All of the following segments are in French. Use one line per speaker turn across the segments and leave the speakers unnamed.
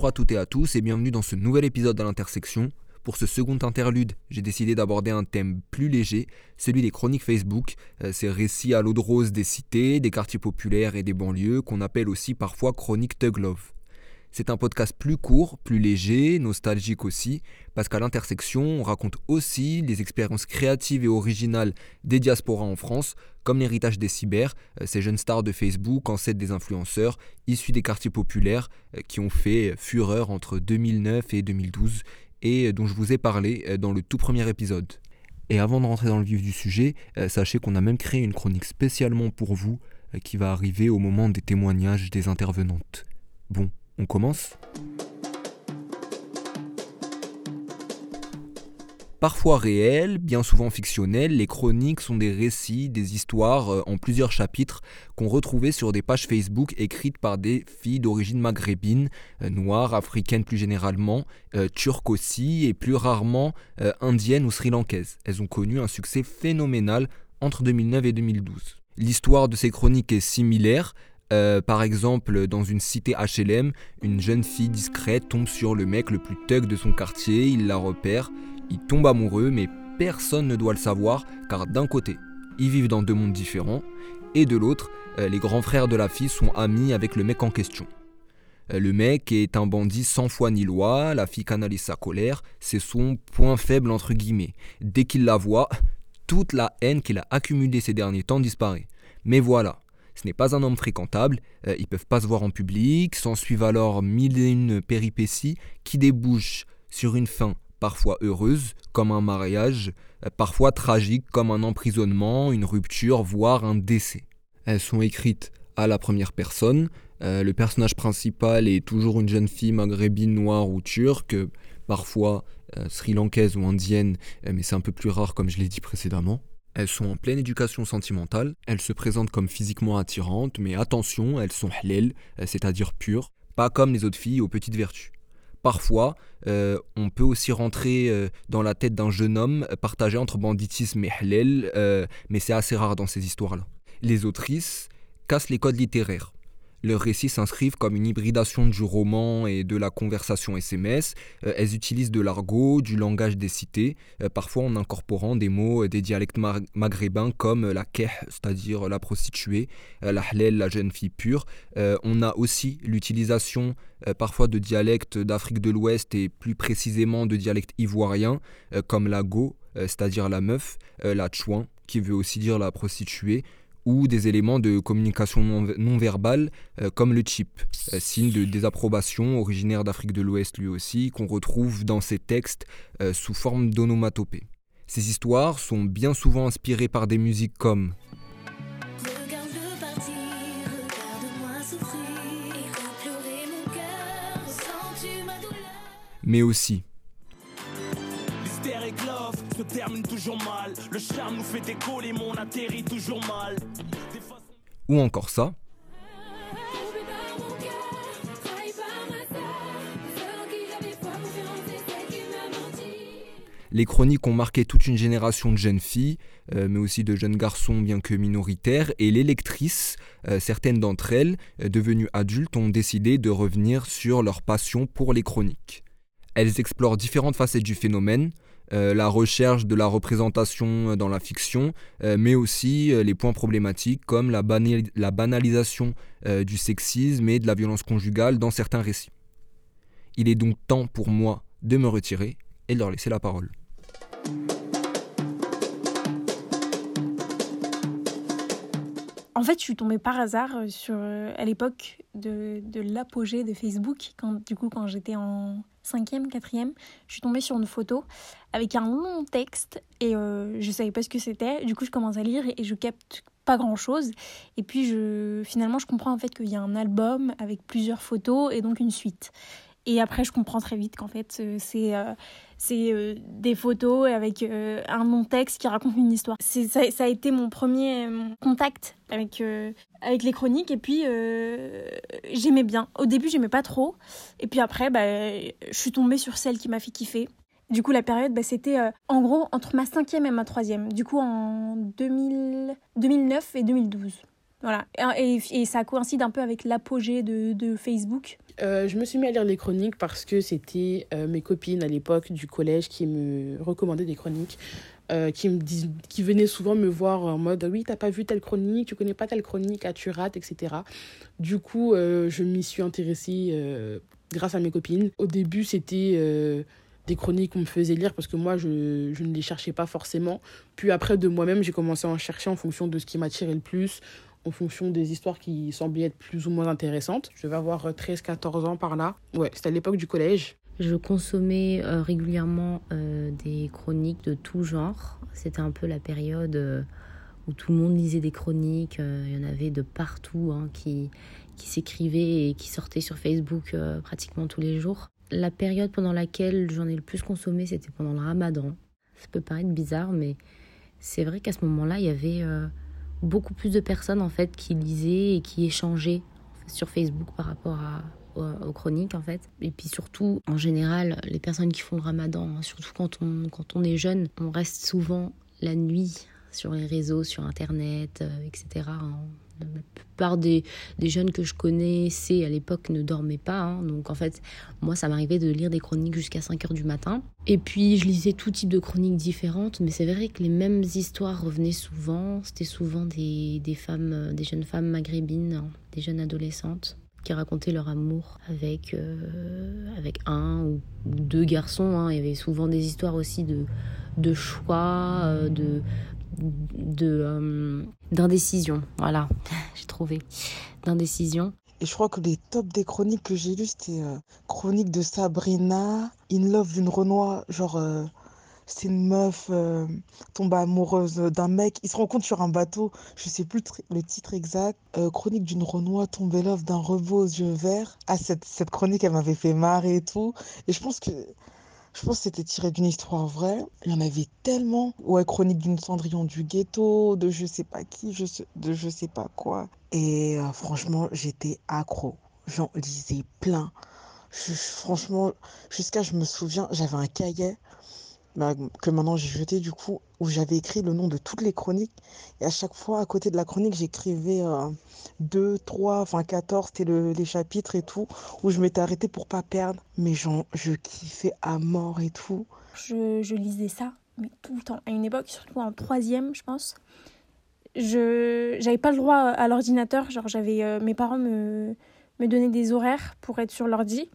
Bonjour à toutes et à tous et bienvenue dans ce nouvel épisode de l'Intersection. Pour ce second interlude, j'ai décidé d'aborder un thème plus léger, celui des chroniques Facebook, euh, ces récits à l'eau de rose des cités, des quartiers populaires et des banlieues qu'on appelle aussi parfois chroniques Tug Love. C'est un podcast plus court, plus léger, nostalgique aussi, parce qu'à l'intersection, on raconte aussi les expériences créatives et originales des diasporas en France, comme l'héritage des cyber, euh, ces jeunes stars de Facebook, ancêtres des influenceurs, issus des quartiers populaires, euh, qui ont fait fureur entre 2009 et 2012, et euh, dont je vous ai parlé dans le tout premier épisode. Et avant de rentrer dans le vif du sujet, sachez qu'on a même créé une chronique spécialement pour vous, qui va arriver au moment des témoignages des intervenantes. Bon, on commence Parfois réelles, bien souvent fictionnelles, les chroniques sont des récits, des histoires euh, en plusieurs chapitres qu'on retrouvait sur des pages Facebook écrites par des filles d'origine maghrébine, euh, noires, africaines plus généralement, euh, turques aussi, et plus rarement indiennes ou sri-lankaises. Elles ont connu un succès phénoménal entre 2009 et 2012. L'histoire de ces chroniques est similaire, euh, par exemple, dans une cité HLM, une jeune fille discrète tombe sur le mec le plus thug de son quartier, il la repère, il tombe amoureux, mais personne ne doit le savoir, car d'un côté, ils vivent dans deux mondes différents, et de l'autre, euh, les grands frères de la fille sont amis avec le mec en question. Euh, le mec est un bandit sans foi ni loi, la fille canalise sa colère, c'est son point faible entre guillemets. Dès qu'il la voit, toute la haine qu'il a accumulée ces derniers temps disparaît. Mais voilà, ce n'est pas un homme fréquentable, euh, ils peuvent pas se voir en public, s'en suivent alors mille et une péripéties qui débouchent sur une fin parfois heureuse, comme un mariage, euh, parfois tragique, comme un emprisonnement, une rupture, voire un décès. Elles sont écrites à la première personne, euh, le personnage principal est toujours une jeune fille maghrébine, noire ou turque, parfois sri-lankaise ou indienne, mais c'est un peu plus rare comme je l'ai dit précédemment. Elles sont en pleine éducation sentimentale, elles se présentent comme physiquement attirantes, mais attention, elles sont halal, euh, c'est-à-dire pures, pas comme les autres filles aux petites vertus. Parfois, euh, on peut aussi rentrer euh, dans la tête d'un jeune homme partagé entre banditisme et halal, mais c'est assez rare dans ces histoires-là. Les autrices cassent les codes littéraires. Leurs récits s'inscrivent comme une hybridation du roman et de la conversation SMS. Euh, elles utilisent de l'argot, du langage des cités, euh, parfois en incorporant des mots des dialectes maghrébins comme la keh, c'est-à-dire la prostituée, euh, la hlel, la jeune fille pure. on a aussi l'utilisation parfois de dialectes d'Afrique de l'Ouest et plus précisément de dialectes ivoiriens comme la go, c'est-à-dire la meuf, la chouin, qui veut aussi dire la prostituée, ou des éléments de communication non, verbale euh, comme le chip, euh, signe de désapprobation originaire d'Afrique de l'Ouest lui aussi, qu'on retrouve dans ces textes euh, sous forme d'onomatopée. Ces histoires sont bien souvent inspirées par des musiques comme mais aussi Le charme nous fait décoller, atterrit toujours mal. Ou encore ça. Les chroniques ont marqué toute une génération de jeunes filles, euh, mais aussi de jeunes garçons bien que minoritaires, et les lectrices, euh, certaines d'entre elles, euh, devenues adultes, ont décidé de revenir sur leur passion pour les chroniques. Elles explorent différentes facettes du phénomène, euh, la recherche de la représentation dans la fiction, euh, mais aussi euh, les points problématiques comme la, la banalisation du sexisme et de la violence conjugale dans certains récits. Il est donc temps pour moi de me retirer et de leur laisser la parole.
En fait, je suis tombée par hasard sur, à l'époque de, de l'apogée de Facebook, quand, du coup, quand j'étais en cinquième, quatrième, je suis tombée sur une photo avec un long texte et euh, je savais pas ce que c'était. Du coup, je commence à lire et, je capte pas grand chose. Et puis, je, finalement, je comprends en fait qu'il y a un album avec plusieurs photos et donc une suite. Et après, je comprends très vite qu'en fait, euh, c'est euh, c'est euh, des photos avec un long texte qui raconte une histoire. Ça, ça, a été mon premier contact avec, avec les chroniques. Et puis, j'aimais bien. Au début, j'aimais pas trop. Et puis après, bah, je suis tombée sur celle qui m'a fait kiffer. Du coup, la période, bah, c'était en gros entre ma cinquième et ma troisième. Du coup, en 2000... 2009 et 2012. Voilà. Et, et, ça coïncide un peu avec l'apogée de, de, Facebook.
Euh, je me suis mis à lire les chroniques parce que c'était euh, mes copines à l'époque du collège qui me recommandaient des chroniques. Euh, qui me qui venaient souvent me voir en mode oui t'as pas vu telle chronique tu connais pas telle chronique ah tu rates etc du coup je m'y suis intéressée grâce à mes copines au début c'était des chroniques qu'on me faisait lire parce que moi je, je ne les cherchais pas forcément puis après de moi-même j'ai commencé à en chercher en fonction de ce qui m'attirait le plus en fonction des histoires qui semblaient être plus ou moins intéressantes. Je vais avoir 13-14 ans par là. Ouais, c'était à l'époque du collège.
Je consommais euh, régulièrement euh, des chroniques de tout genre. C'était un peu la période euh, où tout le monde lisait des chroniques. Il y en avait de partout hein, qui, qui s'écrivaient et qui sortaient sur Facebook pratiquement tous les jours. La période pendant laquelle j'en ai le plus consommé, c'était pendant le ramadan. Ça peut paraître bizarre, mais c'est vrai qu'à ce moment-là, il y avait beaucoup plus de personnes en fait qui lisaient et qui échangeaient sur Facebook par rapport à, aux, chroniques en fait. Et puis surtout, en général, les personnes qui font le ramadan, hein, surtout quand on, quand on est jeune, on reste souvent la nuit sur les réseaux, sur Internet, euh, etc. La plupart des, jeunes que je connaissais à l'époque ne dormaient pas. Hein. donc en fait, moi, ça m'arrivait de lire des chroniques jusqu'à 5 heures du matin. Et puis, je lisais tout type de chroniques différentes. Mais c'est vrai que les mêmes histoires revenaient souvent. C'était souvent des, des, femmes, des jeunes femmes maghrébines, hein, des jeunes adolescentes qui racontaient leur amour avec, euh, avec un ou deux garçons. Hein. Il y avait souvent des histoires aussi de, de choix, euh, de, de euh, d'indécision. Voilà, j'ai trouvé d'indécision.
Et je crois que les tops des chroniques que j'ai lues, c'était euh, chronique de Sabrina, In Love d'une Renoir, genre euh, c'est une meuf tombe amoureuse d'un mec, il se rencontre sur un bateau, je sais plus le titre exact, chronique d'une Renoir tombée love d'un rebeu aux yeux verts. Ah cette, cette chronique elle m'avait fait marrer et tout. Et je pense que je pense que c'était tiré d'une histoire vraie. Il y en avait tellement. Ouais, chronique d'une Cendrillon du ghetto, de je sais pas qui, de je sais pas quoi. Et euh, franchement, j'étais accro. J'en lisais plein. franchement, jusqu'à je me souviens, j'avais un cahier bah, que maintenant j'ai jeté du coup, où j'avais écrit le nom de toutes les chroniques. Et à chaque fois, à côté de la chronique, j'écrivais 2, euh, 3, enfin 14, c'était les chapitres et tout, où je m'étais arrêtée pour pas perdre. Mais genre, je kiffais à mort et tout.
Je, je, lisais ça, mais tout le temps. À une époque, surtout en troisième, je pense. Je j'avais pas le droit à l'ordinateur. Genre, j'avais euh, mes parents me, me donnaient des horaires pour être sur l'ordi.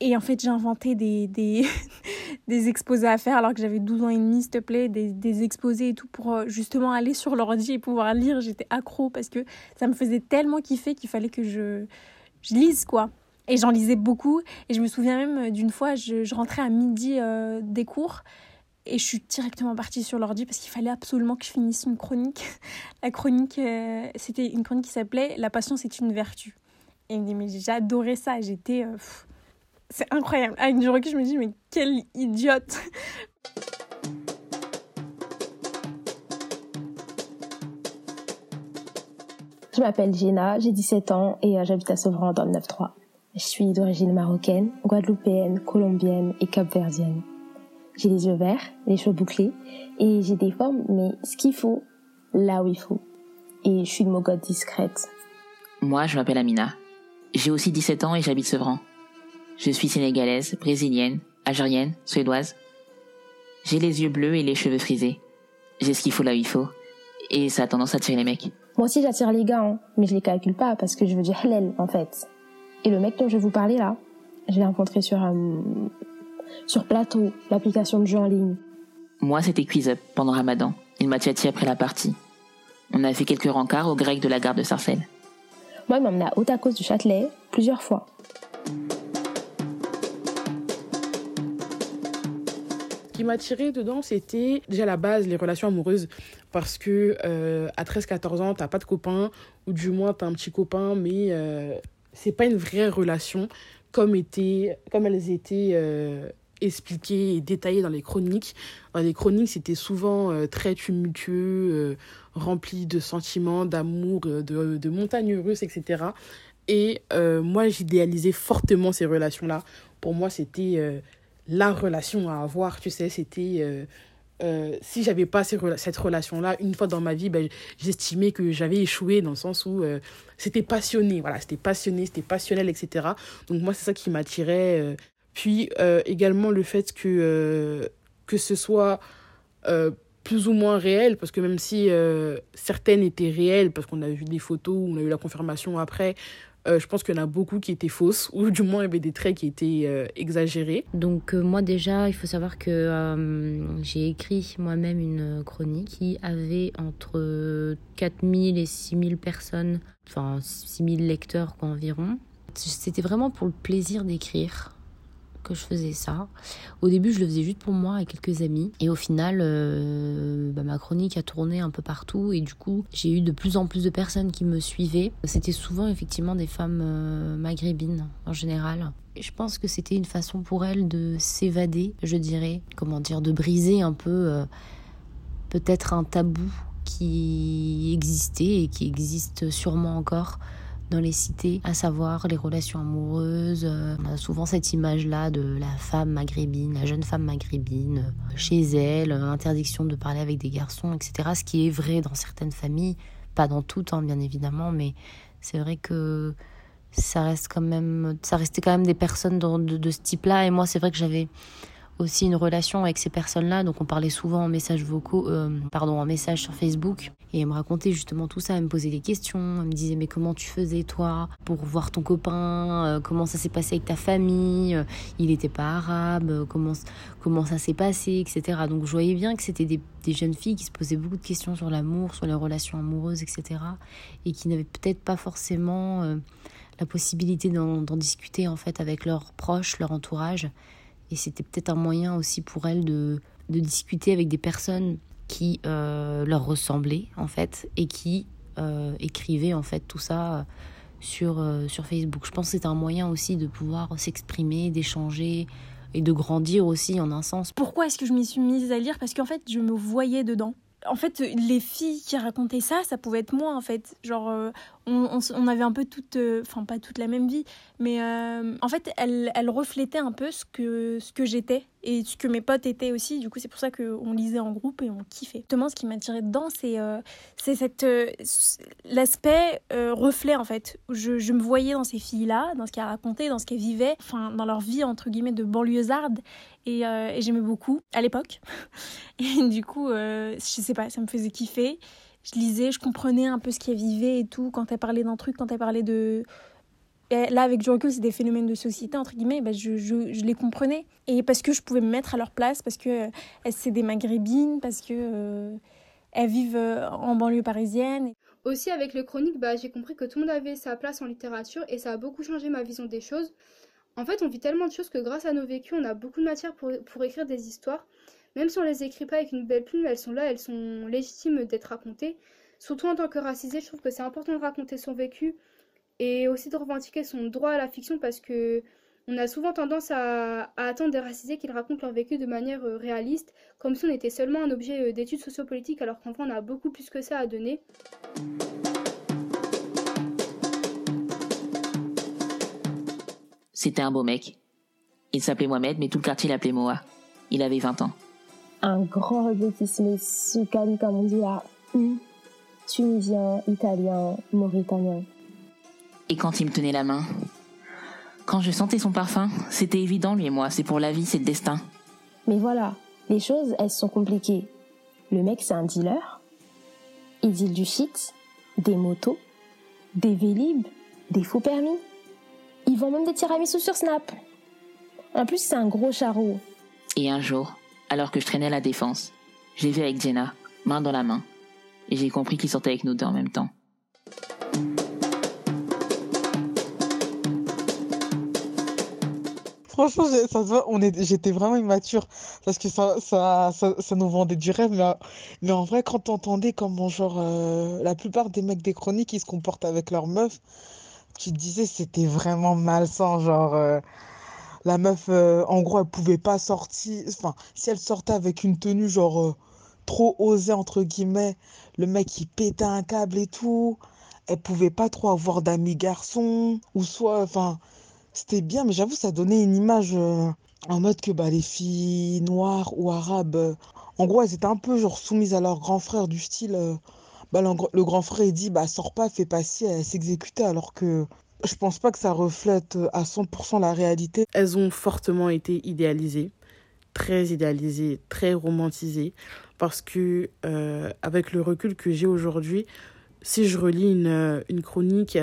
Et en fait, j'ai inventé des, des, exposés à faire alors que j'avais 12 ans et demi, s'il te plaît, des, exposés et tout pour euh, justement aller sur l'ordi et pouvoir lire. J'étais accro parce que ça me faisait tellement kiffer qu'il fallait que je, lise, quoi. Et j'en lisais beaucoup. Et je me souviens même euh, d'une fois, je, je, rentrais à midi euh, des cours et je suis directement partie sur l'ordi parce qu'il fallait absolument que je finisse une chronique. La chronique, c'était une chronique qui s'appelait La patience est une vertu. Et j'adorais ça. J'étais. C'est incroyable. Avec du recul, je me dis, mais quelle idiote
Je m'appelle Gina, j'ai 17 ans et euh, j'habite à Sevran dans le 9-3. Je suis d'origine marocaine, guadeloupéenne, colombienne et capverdienne. J'ai les yeux verts, les cheveux bouclés et j'ai des formes, mais ce qu'il faut, là où il faut. Et je suis une mogote discrète.
Moi, je m'appelle Amina. J'ai aussi 17 ans et j'habite Sevran. Je suis sénégalaise, brésilienne, algérienne, suédoise. J'ai les yeux bleus et les cheveux frisés. J'ai ce qu'il faut là où il faut. Et ça a tendance à attirer les mecs.
Moi aussi j'attire les gars, hein, mais je les calcule pas parce que je veux dire halal en fait. Et le mec dont je vais vous parler là, je l'ai rencontré sur euh, sur Plateau, l'application de jeu en ligne.
Moi c'était Quiz Up pendant Ramadan. Il m'a tchati après la partie. On a fait quelques rencarts au grec de la gare de Sarcelles.
Moi il m'a emmené à Otakos du Châtelet plusieurs fois.
Qui m'a tiré dedans, c'était déjà la base, les relations amoureuses. Parce que euh, à 13-14 ans, t'as pas de copain, ou du moins t'as un petit copain, mais euh, c'est pas une vraie relation comme, était, comme elles étaient euh, expliquées et détaillées dans les chroniques. Dans les chroniques, c'était souvent très tumultueux, rempli de sentiments, d'amour, de, de montagnes russes, etc. Et moi, j'idéalisais fortement ces relations-là. Pour moi, c'était la relation à avoir, tu sais, c'était euh, euh, si j'avais pas cette relation-là, une fois dans ma vie, ben, j'estimais que j'avais échoué dans le sens où euh, c'était passionné, voilà, c'était passionné, c'était passionnel, etc. Donc moi, c'est ça qui m'attirait. Puis également le fait que, que ce soit plus ou moins réel, parce que même si certaines étaient réelles, parce qu'on a vu des photos, on a eu la confirmation après, euh, je pense qu'il y en a beaucoup qui étaient fausses, ou du moins il y avait des traits qui étaient euh, exagérés.
Donc euh, moi déjà, il faut savoir que j'ai écrit moi-même une chronique qui avait entre 4000 et 6000 personnes, enfin 6000 lecteurs quoi, environ. C'était vraiment pour le plaisir d'écrire que je faisais ça. Au début, je le faisais juste pour moi et quelques amis. Et au final, euh, bah, ma chronique a tourné un peu partout. Et du coup, j'ai eu de plus en plus de personnes qui me suivaient. C'était souvent effectivement des femmes euh, maghrébines en général. Et je pense que c'était une façon pour elles de s'évader, je dirais. Comment dire, de briser un peu euh, peut-être un tabou qui existait et qui existe sûrement encore dans les cités, à savoir les relations amoureuses. Euh, on a souvent cette image-là de la femme maghrébine, la jeune femme maghrébine, euh, chez elle, euh, interdiction de parler avec des garçons, etc. Ce qui est vrai dans certaines familles, pas dans toutes, hein, bien évidemment, mais c'est vrai que ça reste quand même, ça restait quand même des personnes de, de ce type-là. Et moi, c'est vrai que j'avais aussi une relation avec ces personnes-là. Donc on parlait souvent en messages vocaux, euh, pardon, en message sur Facebook. Et elle me racontait justement tout ça, elle me posait des questions, elle me disait mais comment tu faisais toi pour voir ton copain, euh, comment ça s'est passé avec ta famille, euh, il n'était pas arabe, comment, comment ça s'est passé, etc. Donc je voyais bien que c'était des, jeunes filles qui se posaient beaucoup de questions sur l'amour, sur les relations amoureuses, etc. Et qui n'avaient peut-être pas forcément la possibilité d'en discuter en fait avec leurs proches, leur entourage. Et c'était peut-être un moyen aussi pour elles de, de discuter avec des personnes qui euh, leur ressemblaient en fait et qui euh, écrivaient en fait tout ça sur, euh, sur Facebook. Je pense que c'est un moyen aussi de pouvoir s'exprimer, d'échanger et de grandir aussi en un sens.
Pourquoi est-ce que je m'y suis mise à lire? Parce qu'en fait, je me voyais dedans en fait, les filles qui racontaient ça, ça pouvait être moi, en fait. Genre, on, avait un peu toute, euh, enfin, pas toute la même vie, mais euh, en fait, elle, reflétait un peu ce que, j'étais et ce que mes potes étaient aussi. Du coup, c'est pour ça qu'on lisait en groupe et on kiffait. Justement, ce qui m'attirait dedans, c'est c'est cette l'aspect reflet, en fait. Je, je me voyais dans ces filles-là, dans ce qu'elles racontaient, dans ce qu'elles vivaient, enfin, dans leur vie, entre guillemets, de banlieusarde. Et, et j'aimais beaucoup à l'époque. Et du coup, je sais pas, ça me faisait kiffer. Je lisais, je comprenais un peu ce qu'elle vivait et tout. Quand elle parlait d'un truc, quand elle parlait de. là, avec du recul, c'est des phénomènes de société, entre guillemets, bah, je, je, les comprenais. Et parce que je pouvais me mettre à leur place, parce que euh, c'est des maghrébines, parce que euh, elles vivent euh, en banlieue parisienne.
Aussi, avec le chronique, bah, j'ai compris que tout le monde avait sa place en littérature et ça a beaucoup changé ma vision des choses. En fait, on vit tellement de choses que grâce à nos vécus, on a beaucoup de matière pour, pour écrire des histoires. Même si on les écrit pas avec une belle plume, elles sont là, elles sont légitimes d'être racontées. Surtout en tant que racisé, je trouve que c'est important de raconter son vécu et aussi de revendiquer son droit à la fiction parce que on a souvent tendance à, attendre des racisés qu'ils racontent leur vécu de manière euh, réaliste, comme si on était seulement un objet euh, d'études sociopolitiques, alors qu'en fait on a beaucoup plus que ça à donner.
C'était un beau mec. Il s'appelait Mohamed, mais tout le quartier l'appelait Moa. Il avait 20 ans
un grand regrettisme Soukali, comme on dit là, tunisien, italien, mauritanien.
Et quand il me tenait la main Quand je sentais son parfum, c'était évident, lui et moi, c'est pour la vie, c'est le destin.
Mais voilà, les choses, elles sont compliquées. Le mec, c'est un dealer. Il deal du shit, des motos, des vélib, des faux permis. Ils vend même des tiramisu sur Snap. En plus, c'est un gros charreau.
Et un jour, alors que je traînais la défense. J'ai vu avec Jenna, main dans la main, et j'ai compris qu'il sortait avec nous deux en même temps.
Franchement, ça on est, j'étais vraiment immature parce que ça, ça, ça, nous vendait du rêve, mais, mais en vrai, quand t'entendais comment, genre, euh, la plupart des mecs des chroniques, ils se comportent avec leurs meufs, tu te disais c'était vraiment malsain, genre, euh, la meuf, euh, en gros, elle pouvait pas sortir. Enfin, si elle sortait avec une tenue genre euh, trop osée, entre guillemets, le mec il pétait un câble et tout. Elle pouvait pas trop avoir d'amis garçons. Ou soit, enfin, c'était bien, mais j'avoue, ça donnait une image euh, en mode que bah, les filles noires ou arabes, En gros, elles étaient un peu genre soumises à leur grand frère du style. bah, le grand frère, il dit, bah, sors pas, fais pas ci, elle s'exécutait, alors que je pense pas que ça reflète euh, à 100% la réalité.
Elles ont fortement été idéalisées, très idéalisées, très romantisées, parce que euh, avec le recul que j'ai aujourd'hui, si je relis une, euh, chronique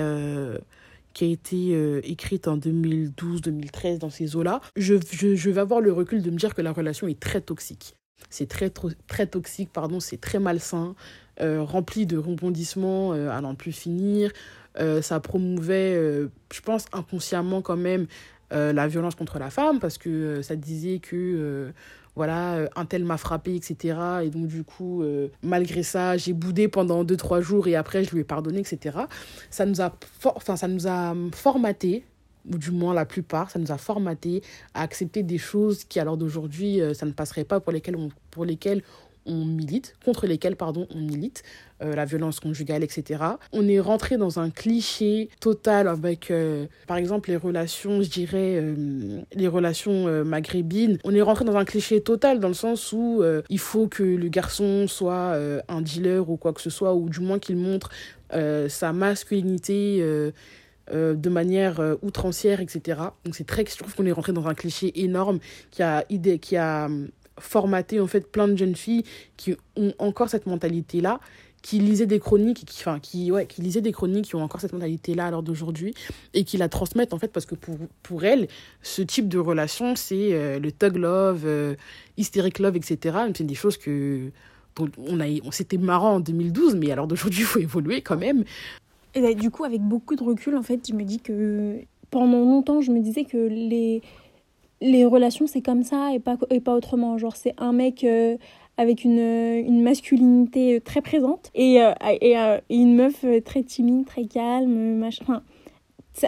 qui a été écrite en 2012-2013 dans ces eaux-là, je, vais avoir le recul de me dire que la relation est très toxique. C'est très, très toxique, pardon, c'est très malsain, rempli de rebondissements à n'en plus finir. Euh, ça promouvait, euh, je pense, inconsciemment quand même euh, la violence contre la femme parce que ça disait que voilà un tel m'a frappé etc et donc du coup malgré ça j'ai boudé pendant deux trois jours et après je lui ai pardonné etc ça nous a enfin ça nous a formaté ou du moins la plupart ça nous a formaté à accepter des choses qui à l'heure d'aujourd'hui ça ne passerait pas pour lesquelles on, pour lesquelles on milite, contre lesquelles pardon, on milite, euh, la violence conjugale, etc. On est rentré dans un cliché total avec, euh, par exemple, les relations, je dirais, euh, les relations maghrébines. On est rentré dans un cliché total dans le sens où il faut que le garçon soit un dealer ou quoi que ce soit, ou du moins qu'il montre sa masculinité. de manière outrancière, etc. Donc c'est très, je trouve qu'on est rentré dans un cliché énorme qui a idée, qui a formaté en fait plein de jeunes filles qui ont encore cette mentalité là qui lisaient des chroniques qui enfin qui ouais qui lisaient des chroniques qui ont encore cette mentalité là à l'heure d'aujourd'hui et qui la transmettent en fait parce que pour pour elles ce type de relation c'est euh, le thug love euh, hysteric love etc c'est des choses que on a on s'était marrant en 2012 mais à l'heure d'aujourd'hui il faut évoluer quand même.
Et bah, du coup, avec beaucoup de recul, en fait, je me dis que pendant longtemps, je me disais que les, les relations, c'est comme ça et pas, et pas autrement. Genre, c'est un mec euh, avec une, euh, une masculinité très présente et, euh, et, euh, une meuf euh, très timide, très calme, machin.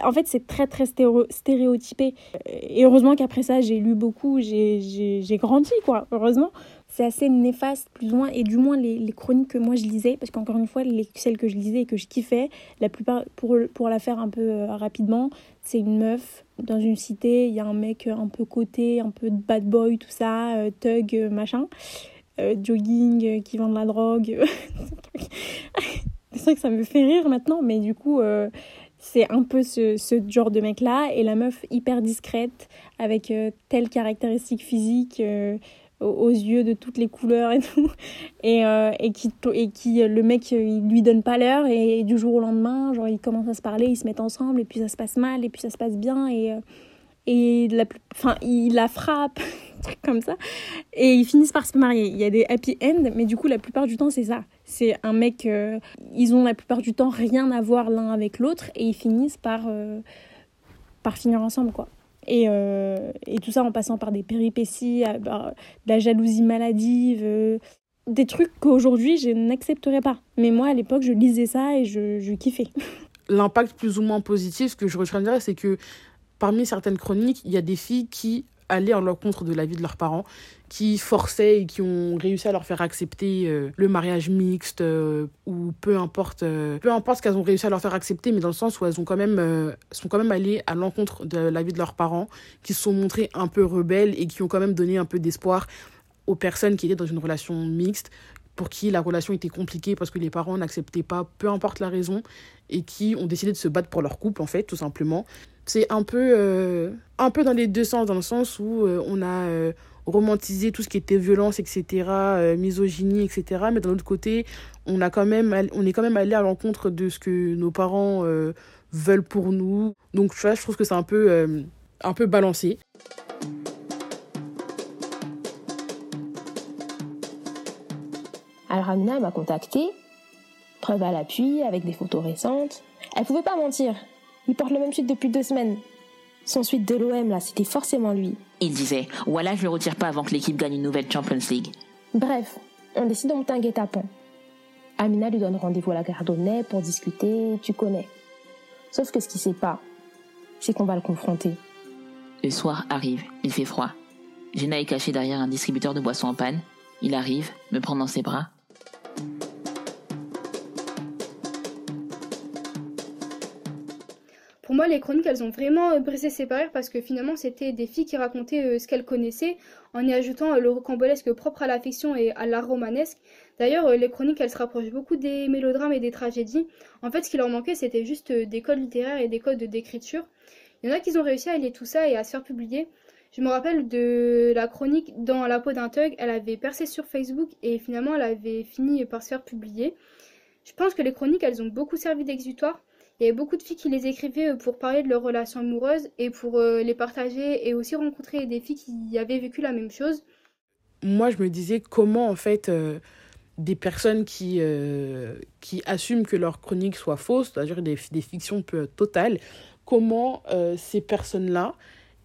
En fait, c'est très, très stéréo- stéréotypé. Et heureusement qu'après ça, j'ai lu beaucoup, j'ai grandi, quoi. Heureusement. C'est assez néfaste, plus ou moins. Et du moins, les, les chroniques que moi je lisais, parce qu'encore une fois, les, celles que je lisais et que je kiffais, la plupart, pour, pour la faire un peu euh, rapidement, c'est une meuf dans une cité, il y a un mec un peu coté, un peu bad boy, tout ça, euh, thug, euh, machin, euh, jogging, qui vend de la drogue. c'est vrai que ça me fait rire maintenant, mais du coup, c'est un peu ce, ce genre de mec-là. Et la meuf hyper discrète, avec euh, telle caractéristique physique. Aux- yeux de toutes les couleurs et tout. Et, euh, et qui et qui euh, le mec euh, il lui donne pas l'heure et, du jour au lendemain genre ils commencent à se parler ils se mettent ensemble et puis ça se passe mal et puis ça se passe bien et et la enfin il la frappe truc comme ça. Et ils finissent par se marier. Il y a des happy end mais du coup la plupart du temps c'est ça. C'est un mec ils ont la plupart du temps rien à voir l'un avec l'autre et ils finissent par par finir ensemble quoi et, euh, et tout ça en passant par des péripéties, euh, de la jalousie maladive, euh, des trucs qu'aujourd'hui je n'accepterais pas. Mais moi à l'époque je lisais ça et je, je kiffais.
l'impact plus ou moins positif, ce que je retiendrai, c'est que parmi certaines chroniques, il y a des filles qui allaient en l'encontre de la vie de leurs parents, qui forçaient et qui ont réussi à leur faire accepter euh, le mariage mixte euh, ou peu importe, euh, peu importe ce qu'elles ont réussi à leur faire accepter, mais dans le sens où elles ont quand même, sont quand même allées à l'encontre de la vie de leurs parents, qui se sont montrées un peu rebelles et qui ont quand même donné un peu d'espoir aux personnes qui étaient dans une relation mixte pour qui la relation était compliquée parce que les parents n'acceptaient pas, peu importe la raison, et qui ont décidé de se battre pour leur couple, en fait, tout simplement. C'est un peu, euh, un peu dans les deux sens, dans le sens où euh, on a euh, romantisé tout ce qui était violence, etc., misogynie, etc., mais d'un autre côté, on, a quand même, on est quand même allé à l'encontre de ce que nos parents veulent pour nous. Donc, tu vois, je trouve que c'est un peu, un peu balancé.
Alors Amina m'a contactée, preuve à l'appui, avec des photos récentes. Elle pouvait pas mentir. Il porte le même suite depuis deux semaines. Son suite de l'OM, là, c'était forcément lui.
Il disait Voilà, je le retire pas avant que l'équipe gagne une nouvelle Champions League.
Bref, on décide de monter un guet-apens. Amina lui donne rendez-vous à la gare d'Aulnay pour discuter, tu connais. Sauf que ce qu'il sait pas, c'est qu'on va le confronter.
Le soir arrive, il fait froid. Jenna est cachée derrière un distributeur de boissons en panne. Il arrive, me prend dans ses bras.
Pour moi, les chroniques, elles ont vraiment brisé ces barrières parce que finalement, c'était des filles qui racontaient ce qu'elles connaissaient en y ajoutant le rocambolesque propre à la fiction et à l'art romanesque. D'ailleurs, les chroniques, elles se rapprochent beaucoup des mélodrames et des tragédies. En fait, ce qui leur manquait, c'était juste des codes littéraires et des codes d'écriture. Il y en a qui ont réussi à lire tout ça et à se faire publier. Je me rappelle de la chronique dans la peau d'un thug, elle avait percé sur Facebook et finalement elle avait fini par se faire publier. Je pense que les chroniques, elles ont beaucoup servi d'exutoire. Il y avait beaucoup de filles qui les écrivaient pour parler de leurs relations amoureuses et pour euh, les partager et aussi rencontrer des filles qui avaient vécu la même chose.
Moi, je me disais comment en fait euh, des personnes qui, euh, qui assument que leurs chroniques soient fausses, c'est-à-dire des, des fictions peu totales, comment ces personnes-là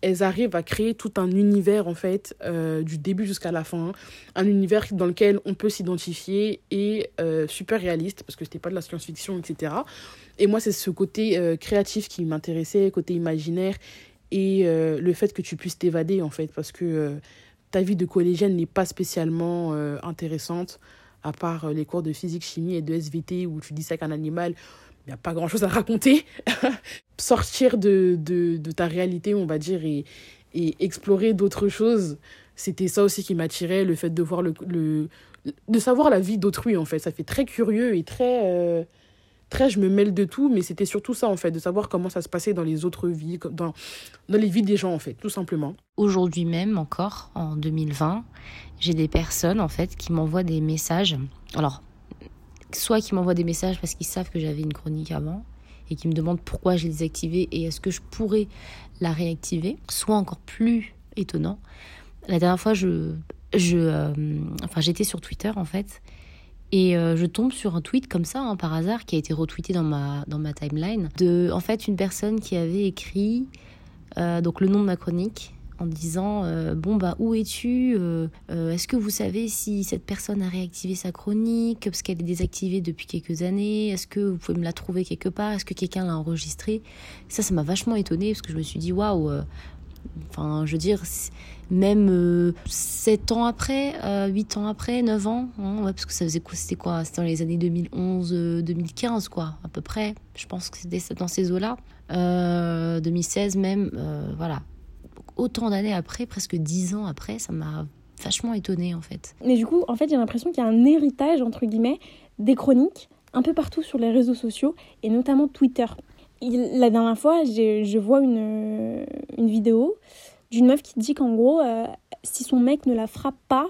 elles arrivent à créer tout un univers en fait euh, du début jusqu'à la fin. Un univers dans lequel on peut s'identifier et euh, super réaliste parce que c'était pas de la science-fiction etc et moi c'est ce côté euh, créatif qui m'intéressait côté imaginaire et le fait que tu puisses t'évader en fait parce que ta vie de collégienne n'est pas spécialement intéressante à part les cours de physique chimie et de SVT où tu dis ça qu'un animal il n'y a pas grand chose à raconter. Sortir de, de, de, ta réalité, on va dire, et, et explorer d'autres choses, c'était ça aussi qui m'attirait, le fait de voir le, le, de savoir la vie d'autrui, en fait. Ça fait très curieux et très. Euh, très je me mêle de tout, mais c'était surtout ça, en fait, de savoir comment ça se passait dans les autres vies, dans, dans les vies des gens, en fait, tout simplement.
Aujourd'hui même, encore, en 2020, j'ai des personnes, en fait, qui m'envoient des messages. Alors, soit qui m'envoient des messages parce qu'ils savent que j'avais une chronique avant et qui me demandent pourquoi je désactivée et est-ce que je pourrais la réactiver, soit encore plus étonnant. La dernière fois, je, je, euh, enfin, j'étais sur Twitter en fait et euh, je tombe sur un tweet comme ça, hein, par hasard, qui a été retweeté dans ma, dans ma timeline, de en fait une personne qui avait écrit euh, donc le nom de ma chronique en disant euh, bon bah où es-tu euh, euh, Est-ce que vous savez si cette personne a réactivé sa chronique parce qu'elle est désactivée depuis quelques années Est-ce que vous pouvez me la trouver quelque part Est-ce que quelqu'un l'a enregistrée? Ça, ça m'a vachement étonnée parce que je me suis dit waouh. Enfin, je veux dire, même 7 ans après, 8 ans après, 9 ans, hein, parce que ça faisait quoi C'était quoi? C'était dans les années 2011-2015, quoi, à peu près. Je pense que c'était dans ces eaux-là. 2016 même, voilà autant d'années après, presque dix ans après, ça m'a vachement étonnée en fait.
Mais du coup, en fait, j'ai l'impression qu'il y a un héritage, entre guillemets, des chroniques un peu partout sur les réseaux sociaux et notamment Twitter. La dernière fois, je vois une, une vidéo d'une meuf qui dit qu'en gros, euh, si son mec ne la frappe pas,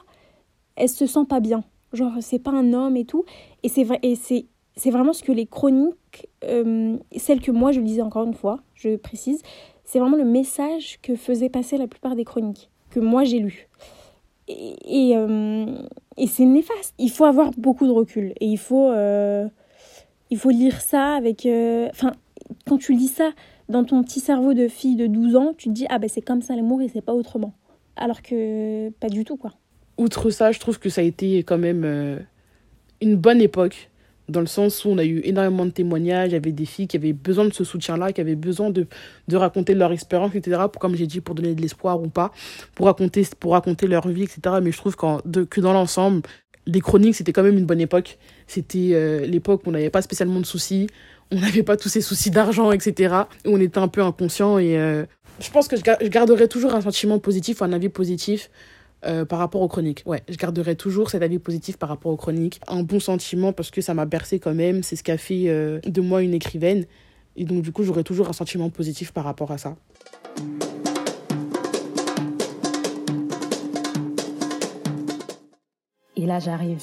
elle se sent pas bien. Genre, c'est pas un homme et tout. Et c'est vrai, et c'est, c'est vraiment ce que les chroniques, euh, celles que moi je lisais encore une fois, je précise, c'est vraiment le message que faisaient passer la plupart des chroniques que moi j'ai lues. Et, euh, et, c'est néfaste. Il faut avoir beaucoup de recul et il faut, euh, il faut lire ça avec. Euh, enfin, quand tu lis ça dans ton petit cerveau de fille de 12 ans, tu te dis ah ben c'est comme ça l'amour et c'est pas autrement. Alors que pas du tout quoi.
Outre ça, je trouve que ça a été quand même une bonne époque dans le sens où on a eu énormément de témoignages, il y avait des filles qui avaient besoin de ce soutien-là, qui avaient besoin de, de raconter leur expérience, etc., pour, comme j'ai dit, pour donner de l'espoir ou pas, pour raconter, pour raconter leur vie, etc. Mais je trouve de, que dans l'ensemble, les chroniques, c'était quand même une bonne époque. C'était euh, l'époque où on n'avait pas spécialement de soucis, on n'avait pas tous ces soucis d'argent, etc., où on était un peu inconscient et... Euh, je pense que je garderai toujours un sentiment positif, un avis positif euh, par rapport aux chroniques. Ouais, je garderai toujours cet avis positif par rapport aux chroniques. Un bon sentiment parce que ça m'a bercé quand même. C'est ce qui a fait euh, de moi une écrivaine. Et donc, du coup, j'aurai toujours un sentiment positif par rapport à ça.
Et là, j'arrive.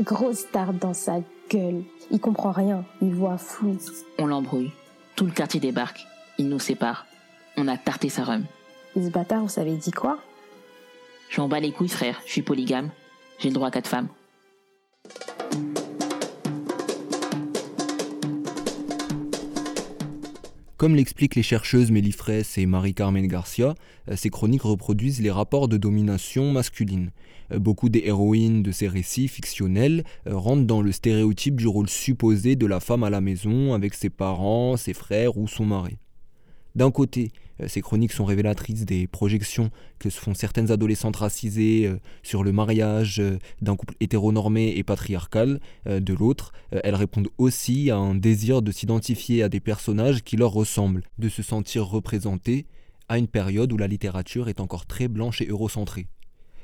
Grosse tarte dans sa gueule. Il comprend rien. Il voit flou.
On l'embrouille. Tout le quartier débarque. Il nous sépare. On a tarté sa rhum.
Et ce bâtard, vous savez dit quoi?
J'en bats les couilles, frère. Je suis polygame. J'ai le droit à quatre femmes.
Comme l'expliquent les chercheuses Mélie et Marie-Carmen Garcia, euh, ces chroniques reproduisent les rapports de domination masculine. Euh, beaucoup des héroïnes de ces récits fictionnels euh, rentrent dans le stéréotype du rôle supposé de la femme à la maison avec ses parents, ses frères ou son mari. D'un côté, ces chroniques sont révélatrices des projections que se font certaines adolescentes racisées euh, sur le mariage d'un couple hétéronormé et patriarcal. de l'autre, elles répondent aussi à un désir de s'identifier à des personnages qui leur ressemblent, de se sentir représentés à une période où la littérature est encore très blanche et eurocentrée.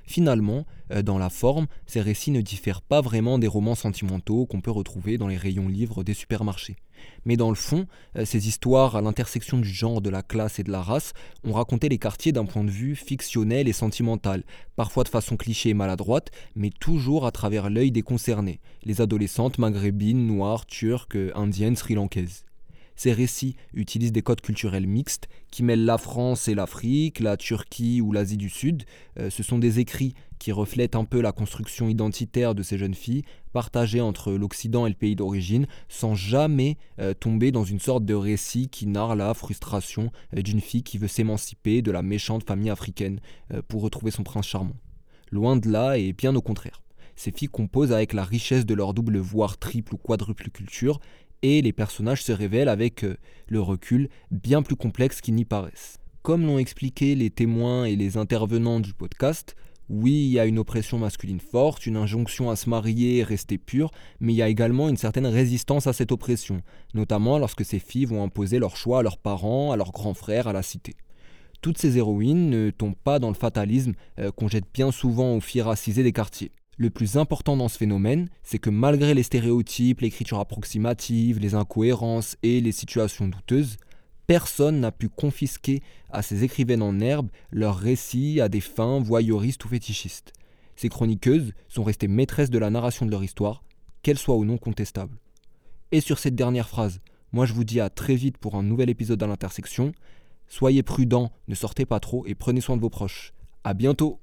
Finalement, euh, dans la forme, ces récits ne diffèrent pas vraiment des romans sentimentaux qu'on peut retrouver dans les rayons livres des supermarchés. Mais dans le fond, euh, ces histoires à l'intersection du genre, de la classe et de la race ont raconté les quartiers d'un point de vue fictionnel et sentimental, parfois de façon cliché et maladroite, mais toujours à travers l'œil des concernés, les adolescentes maghrébines, noires, turques, indiennes, sri-lankaises. Ces récits utilisent des codes culturels mixtes qui mêlent la France et l'Afrique, la Turquie ou l'Asie du Sud. Euh, ce sont des écrits qui reflètent un peu la construction identitaire de ces jeunes filles, partagées entre l'Occident et le pays d'origine, sans jamais euh, tomber dans une sorte de récit qui narre la frustration euh, d'une fille qui veut s'émanciper de la méchante famille africaine pour retrouver son prince charmant. Loin de là et bien au contraire. Ces filles composent avec la richesse de leur double, voire triple ou quadruple culture, et les personnages se révèlent avec euh, le recul bien plus complexes qu'ils n'y paraissent. Comme l'ont expliqué les témoins et les intervenants du podcast, oui, il y a une oppression masculine forte, une injonction à se marier et rester pure, mais il y a également une certaine résistance à cette oppression, notamment lorsque ces filles vont imposer leur choix à leurs parents, à leurs grands frères, à la cité. Toutes ces héroïnes ne tombent pas dans le fatalisme euh, qu'on jette bien souvent aux filles racisées des quartiers. Le plus important dans ce phénomène, c'est que malgré les stéréotypes, l'écriture approximative, les incohérences et les situations douteuses, personne n'a pu confisquer à ces écrivaines en herbe leurs récits à des fins voyeuristes ou fétichistes. Ces chroniqueuses sont restées maîtresses de la narration de leur histoire, qu'elle soit ou non contestable. Et sur cette dernière phrase, moi je vous dis à très vite pour un nouvel épisode dans l'intersection. Soyez prudents, ne sortez pas trop et prenez soin de vos proches. À bientôt